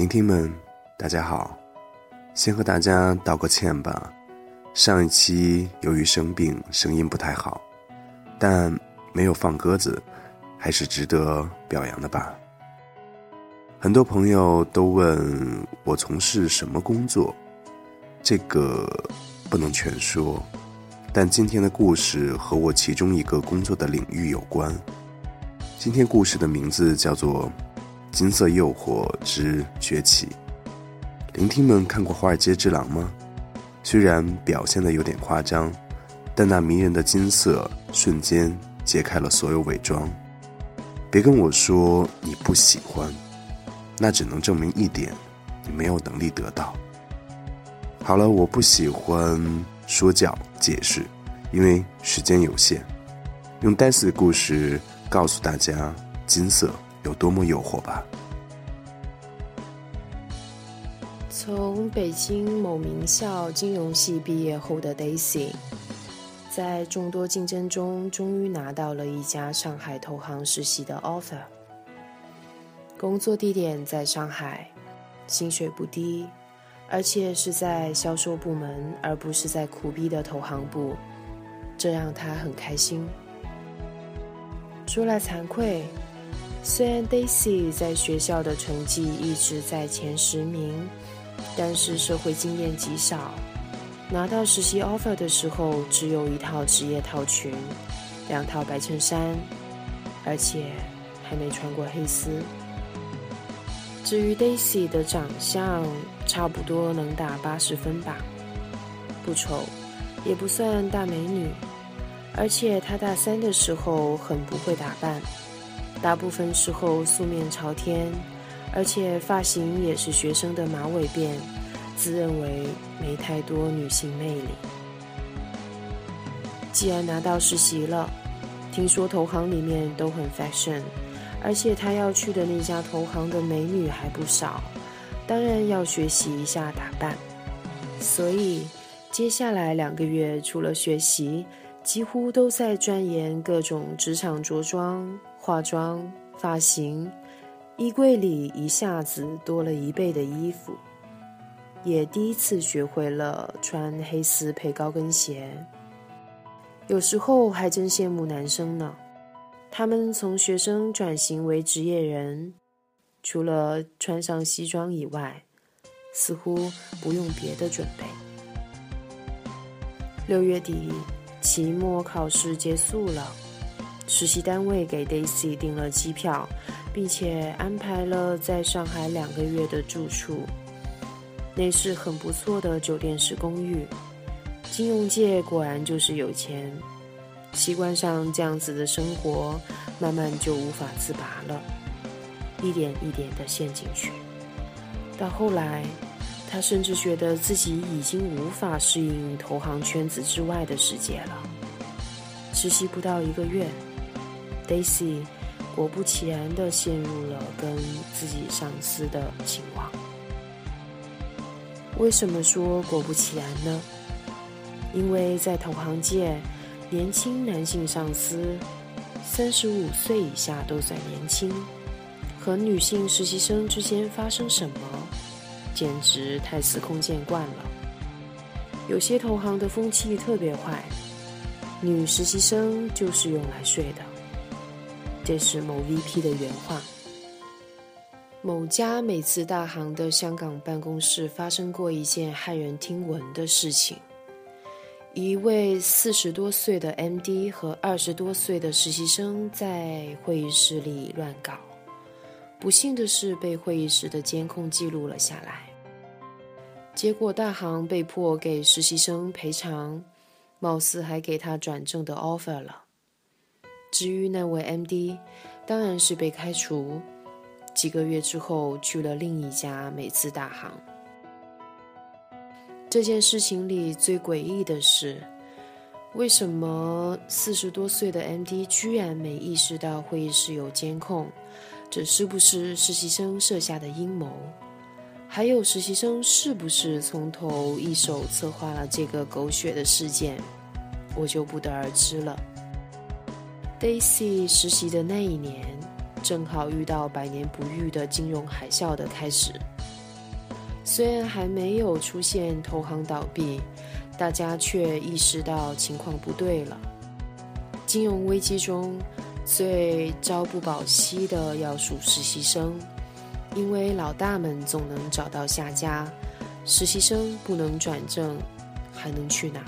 聆听们，大家好，先和大家道个歉吧。上一期由于生病，声音不太好，但没有放鸽子，还是值得表扬的吧。很多朋友都问我从事什么工作，这个不能全说，但今天的故事和我其中一个工作的领域有关。今天故事的名字叫做。金色诱惑之崛起，聆听们看过《华尔街之狼》吗？虽然表现的有点夸张，但那迷人的金色瞬间揭开了所有伪装。别跟我说你不喜欢，那只能证明一点，你没有能力得到。好了，我不喜欢说教解释，因为时间有限，用戴斯的故事告诉大家金色。有多么诱惑吧！从北京某名校金融系毕业后的 Daisy，在众多竞争中，终于拿到了一家上海投行实习的 offer。工作地点在上海，薪水不低，而且是在销售部门，而不是在苦逼的投行部，这让他很开心。说来惭愧。虽然 Daisy 在学校的成绩一直在前十名，但是社会经验极少。拿到实习 offer 的时候，只有一套职业套裙，两套白衬衫，而且还没穿过黑丝。至于 Daisy 的长相，差不多能打八十分吧，不丑，也不算大美女，而且她大三的时候很不会打扮。大部分时候素面朝天，而且发型也是学生的马尾辫，自认为没太多女性魅力。既然拿到实习了，听说投行里面都很 fashion，而且他要去的那家投行的美女还不少，当然要学习一下打扮。所以接下来两个月除了学习，几乎都在钻研各种职场着装。化妆、发型，衣柜里一下子多了一倍的衣服，也第一次学会了穿黑丝配高跟鞋。有时候还真羡慕男生呢，他们从学生转型为职业人，除了穿上西装以外，似乎不用别的准备。六月底，期末考试结束了。实习单位给 Daisy 订了机票，并且安排了在上海两个月的住处。那是很不错的酒店式公寓。金融界果然就是有钱，习惯上这样子的生活，慢慢就无法自拔了，一点一点的陷进去。到后来，他甚至觉得自己已经无法适应投行圈子之外的世界了。实习不到一个月。Daisy 果不其然地陷入了跟自己上司的情网。为什么说果不其然呢？因为在投行界，年轻男性上司三十五岁以下都算年轻，和女性实习生之间发生什么，简直太司空见惯了。有些投行的风气特别坏，女实习生就是用来睡的。这是某 VP 的原话。某家美资大行的香港办公室发生过一件骇人听闻的事情：一位四十多岁的 MD 和二十多岁的实习生在会议室里乱搞，不幸的是被会议室的监控记录了下来。结果大行被迫给实习生赔偿，貌似还给他转正的 offer 了。至于那位 MD，当然是被开除，几个月之后去了另一家美资大行。这件事情里最诡异的是，为什么四十多岁的 MD 居然没意识到会议室有监控？这是不是实习生设下的阴谋？还有实习生是不是从头一手策划了这个狗血的事件？我就不得而知了。Daisy 实习的那一年，正好遇到百年不遇的金融海啸的开始。虽然还没有出现投行倒闭，大家却意识到情况不对了。金融危机中最朝不保夕的要数实习生，因为老大们总能找到下家，实习生不能转正，还能去哪？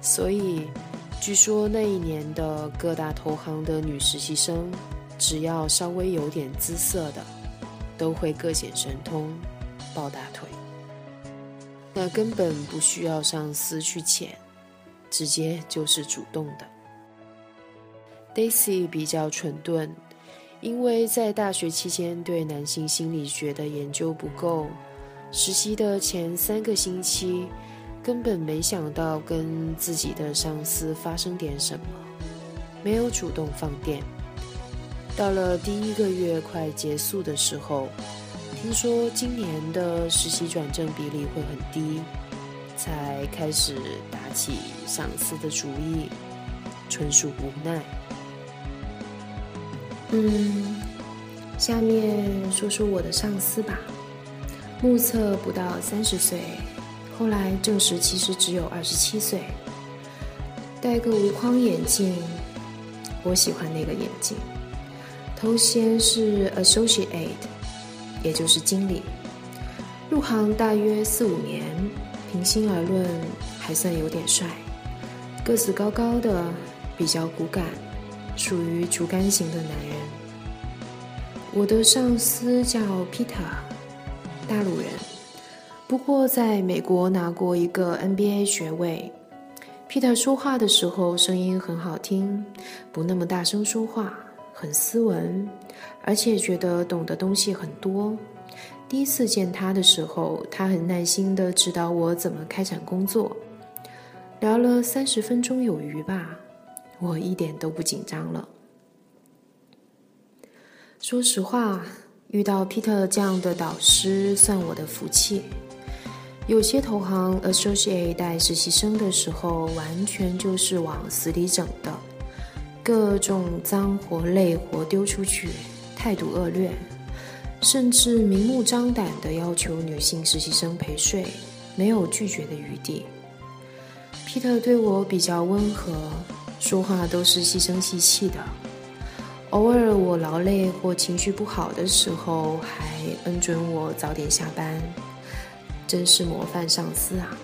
所以，据说那一年的各大投行的女实习生，只要稍微有点姿色的。都会各显神通，抱大腿。那根本不需要上司去遣，直接就是主动的。Daisy 比较蠢钝，因为在大学期间对男性心理学的研究不够，实习的前三个星期根本没想到跟自己的上司发生点什么，没有主动放电。到了第一个月快结束的时候，听说今年的实习转正比例会很低，才开始打起上司的主意，纯属无奈。嗯，下面说说我的上司吧，目测不到三十岁，后来证实其实只有二十七岁，戴个无框眼镜，我喜欢那个眼镜。头衔是 associate，也就是经理。入行大约四五年，平心而论还算有点帅，个子高高的，比较骨感，属于竹竿型的男人。我的上司叫 Peter，大陆人，不过在美国拿过一个 NBA 学位。Peter 说话的时候声音很好听，不那么大声说话。很斯文，而且觉得懂的东西很多。第一次见他的时候，他很耐心的指导我怎么开展工作，聊了三十分钟有余吧，我一点都不紧张了。说实话，遇到 Peter 这样的导师算我的福气。有些投行 associate 带实习生的时候，完全就是往死里整的。各种脏活累活丢出去，态度恶劣，甚至明目张胆的要求女性实习生陪睡，没有拒绝的余地。皮特对我比较温和，说话都是细声细气的。偶尔我劳累或情绪不好的时候，还恩准我早点下班，真是模范上司啊！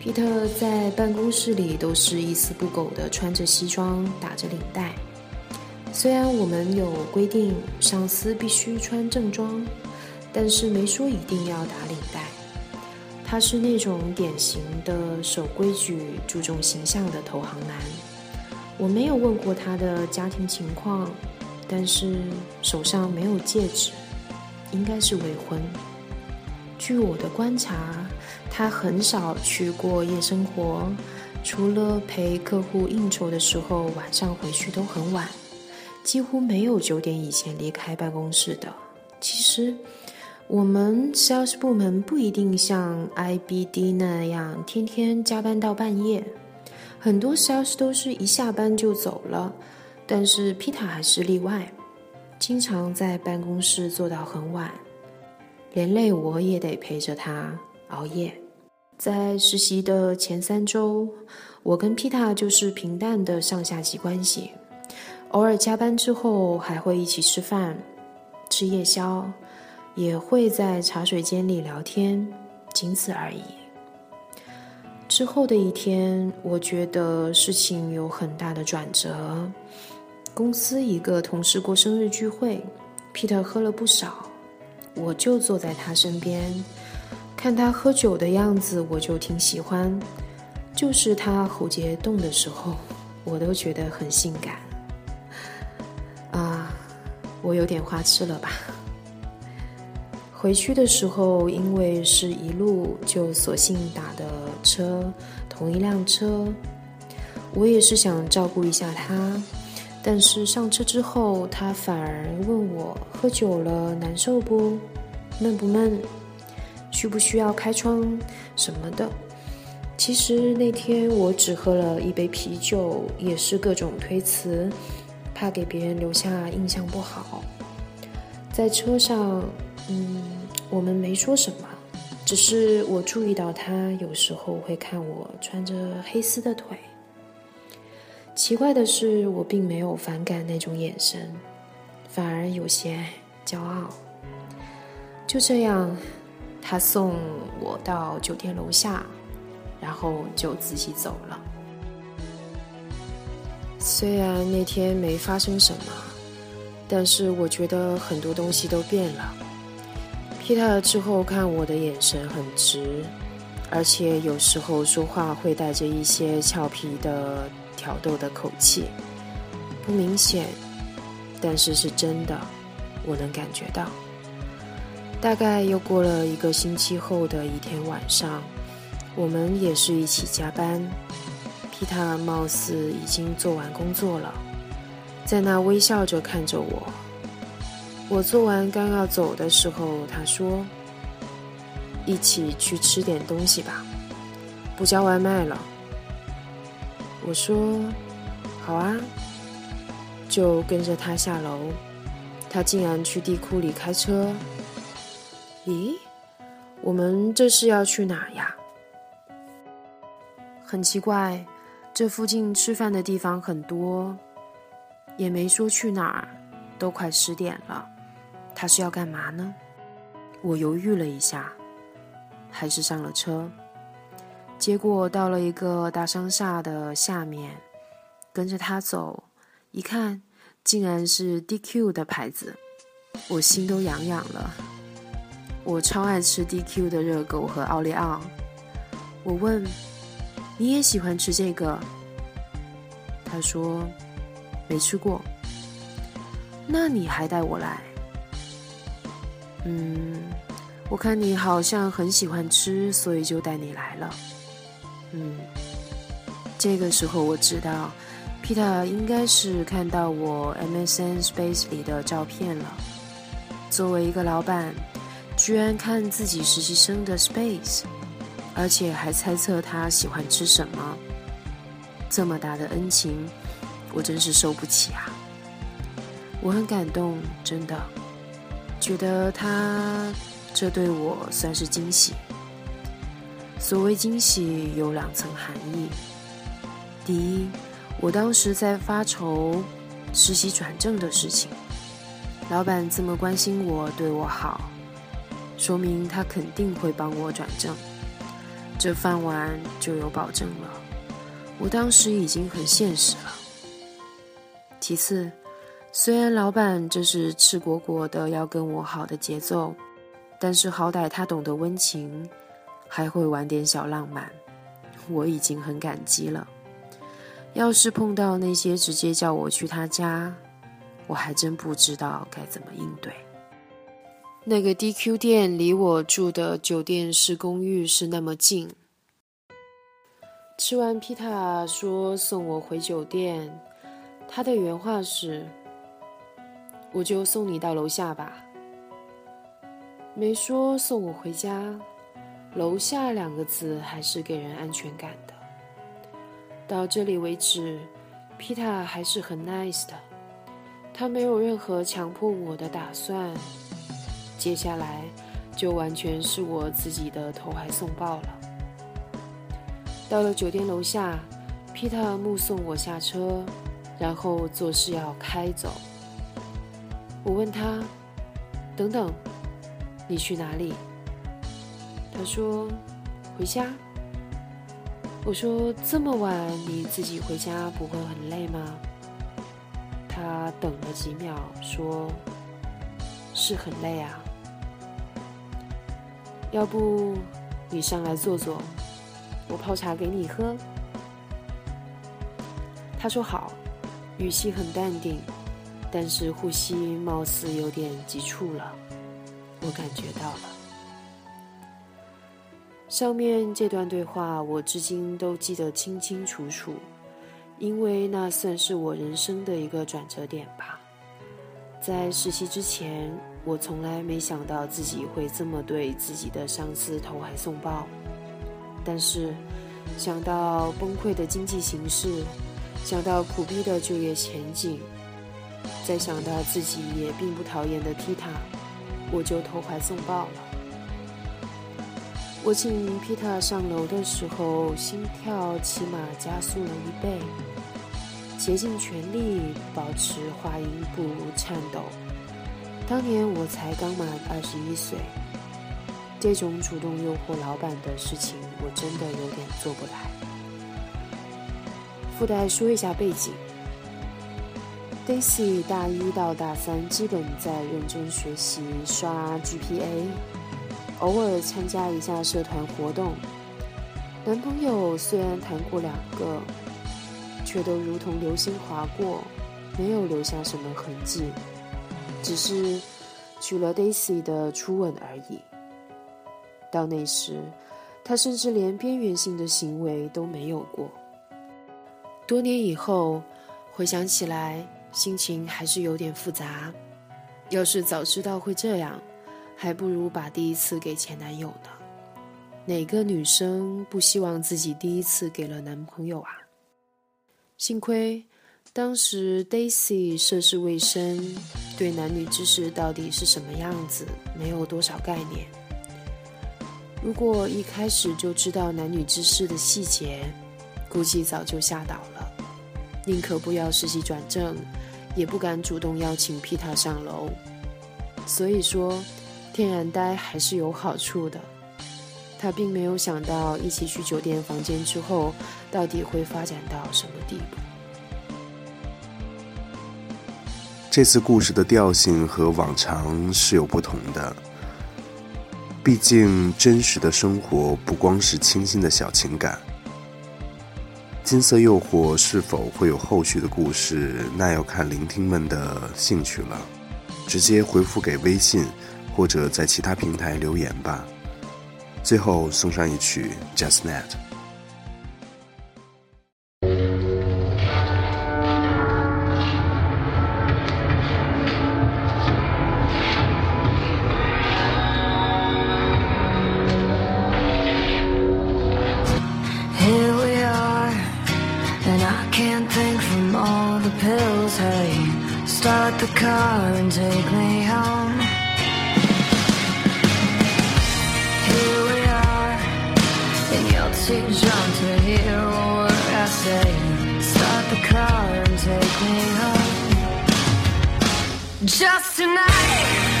皮特在办公室里都是一丝不苟的穿着西装，打着领带。虽然我们有规定上司必须穿正装，但是没说一定要打领带。他是那种典型的守规矩、注重形象的投行男。我没有问过他的家庭情况，但是手上没有戒指，应该是未婚。据我的观察。他很少去过夜生活，除了陪客户应酬的时候，晚上回去都很晚，几乎没有九点以前离开办公室的。其实，我们 sales 部门不一定像 IBD 那样天天加班到半夜，很多 sales 都是一下班就走了。但是 Peter 还是例外，经常在办公室坐到很晚，连累我也得陪着他熬夜。在实习的前三周，我跟皮塔就是平淡的上下级关系，偶尔加班之后还会一起吃饭、吃夜宵，也会在茶水间里聊天，仅此而已。之后的一天，我觉得事情有很大的转折。公司一个同事过生日聚会，皮特喝了不少，我就坐在他身边。看他喝酒的样子，我就挺喜欢。就是他喉结动的时候，我都觉得很性感。啊，我有点花痴了吧？回去的时候，因为是一路，就索性打的车，同一辆车。我也是想照顾一下他，但是上车之后，他反而问我喝酒了难受不？闷不闷？需不需要开窗什么的？其实那天我只喝了一杯啤酒，也是各种推辞，怕给别人留下印象不好。在车上，嗯，我们没说什么，只是我注意到他有时候会看我穿着黑丝的腿。奇怪的是，我并没有反感那种眼神，反而有些骄傲。就这样。他送我到酒店楼下，然后就自己走了。虽然那天没发生什么，但是我觉得很多东西都变了。Peter 之后看我的眼神很直，而且有时候说话会带着一些俏皮的挑逗的口气，不明显，但是是真的，我能感觉到。大概又过了一个星期后的一天晚上，我们也是一起加班。皮塔貌似已经做完工作了，在那微笑着看着我。我做完刚要走的时候，他说：“一起去吃点东西吧，不叫外卖了。”我说：“好啊。”就跟着他下楼。他竟然去地库里开车。咦，我们这是要去哪呀？很奇怪，这附近吃饭的地方很多，也没说去哪儿，都快十点了，他是要干嘛呢？我犹豫了一下，还是上了车。结果到了一个大商厦的下面，跟着他走，一看，竟然是 DQ 的牌子，我心都痒痒了。我超爱吃 DQ 的热狗和奥利奥。我问：“你也喜欢吃这个？”他说：“没吃过。”那你还带我来？嗯，我看你好像很喜欢吃，所以就带你来了。嗯，这个时候我知道，Peter 应该是看到我 MSN Space 里的照片了。作为一个老板。居然看自己实习生的 space，而且还猜测他喜欢吃什么，这么大的恩情，我真是受不起啊！我很感动，真的，觉得他这对我算是惊喜。所谓惊喜有两层含义：第一，我当时在发愁实习转正的事情，老板这么关心我，对我好。说明他肯定会帮我转正，这饭碗就有保证了。我当时已经很现实了。其次，虽然老板这是赤果果的要跟我好的节奏，但是好歹他懂得温情，还会玩点小浪漫，我已经很感激了。要是碰到那些直接叫我去他家，我还真不知道该怎么应对。那个 DQ 店离我住的酒店式公寓是那么近。吃完皮塔说送我回酒店，他的原话是：“我就送你到楼下吧。”没说送我回家，楼下两个字还是给人安全感的。到这里为止，皮塔还是很 nice 的，他没有任何强迫我的打算。接下来就完全是我自己的投怀送抱了。到了酒店楼下，皮塔目送我下车，然后做事要开走。我问他：“等等，你去哪里？”他说：“回家。”我说：“这么晚你自己回家不会很累吗？”他等了几秒，说：“是很累啊。”要不你上来坐坐，我泡茶给你喝。他说好，语气很淡定，但是呼吸貌似有点急促了，我感觉到了。上面这段对话我至今都记得清清楚楚，因为那算是我人生的一个转折点吧。在实习之前，我从来没想到自己会这么对自己的上司投怀送抱，但是想到崩溃的经济形势，想到苦逼的就业前景，再想到自己也并不讨厌的踢塔，我就投怀送抱了。我请皮塔上楼的时候，心跳起码加速了一倍。竭尽全力保持话音不如颤抖。当年我才刚满二十一岁，这种主动诱惑老板的事情，我真的有点做不来。附带说一下背景：Daisy 大一到大三基本在认真学习，刷 GPA，偶尔参加一下社团活动。男朋友虽然谈过两个。却都如同流星划过，没有留下什么痕迹，只是娶了 Daisy 的初吻而已。到那时，他甚至连边缘性的行为都没有过。多年以后回想起来，心情还是有点复杂。要是早知道会这样，还不如把第一次给前男友呢。哪个女生不希望自己第一次给了男朋友啊？幸亏当时 Daisy 涉世未深，对男女之事到底是什么样子没有多少概念。如果一开始就知道男女之事的细节，估计早就吓倒了。宁可不要实习转正，也不敢主动邀请 Peter 上楼。所以说，天然呆还是有好处的。他并没有想到一起去酒店房间之后，到底会发展到什么地步。这次故事的调性和往常是有不同的，毕竟真实的生活不光是清新的小情感。金色诱惑是否会有后续的故事，那要看聆听们的兴趣了。直接回复给微信，或者在其他平台留言吧。最后送上一曲《Just Net》。And you're too drunk to hear a word I say. Start the car and take me home. Just tonight,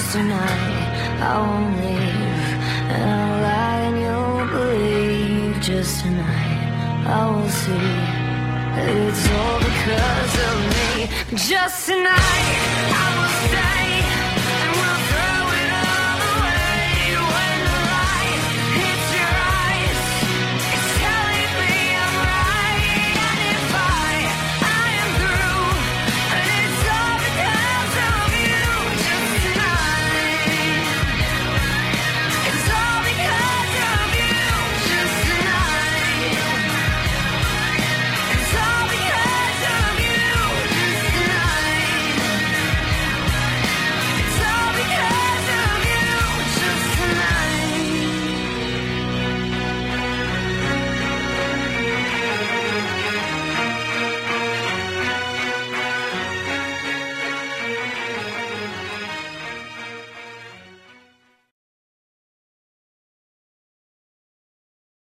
Just tonight, I won't leave, and I'll lie and you'll believe. Just tonight, I will see it's all because of me. Just tonight, I will stay.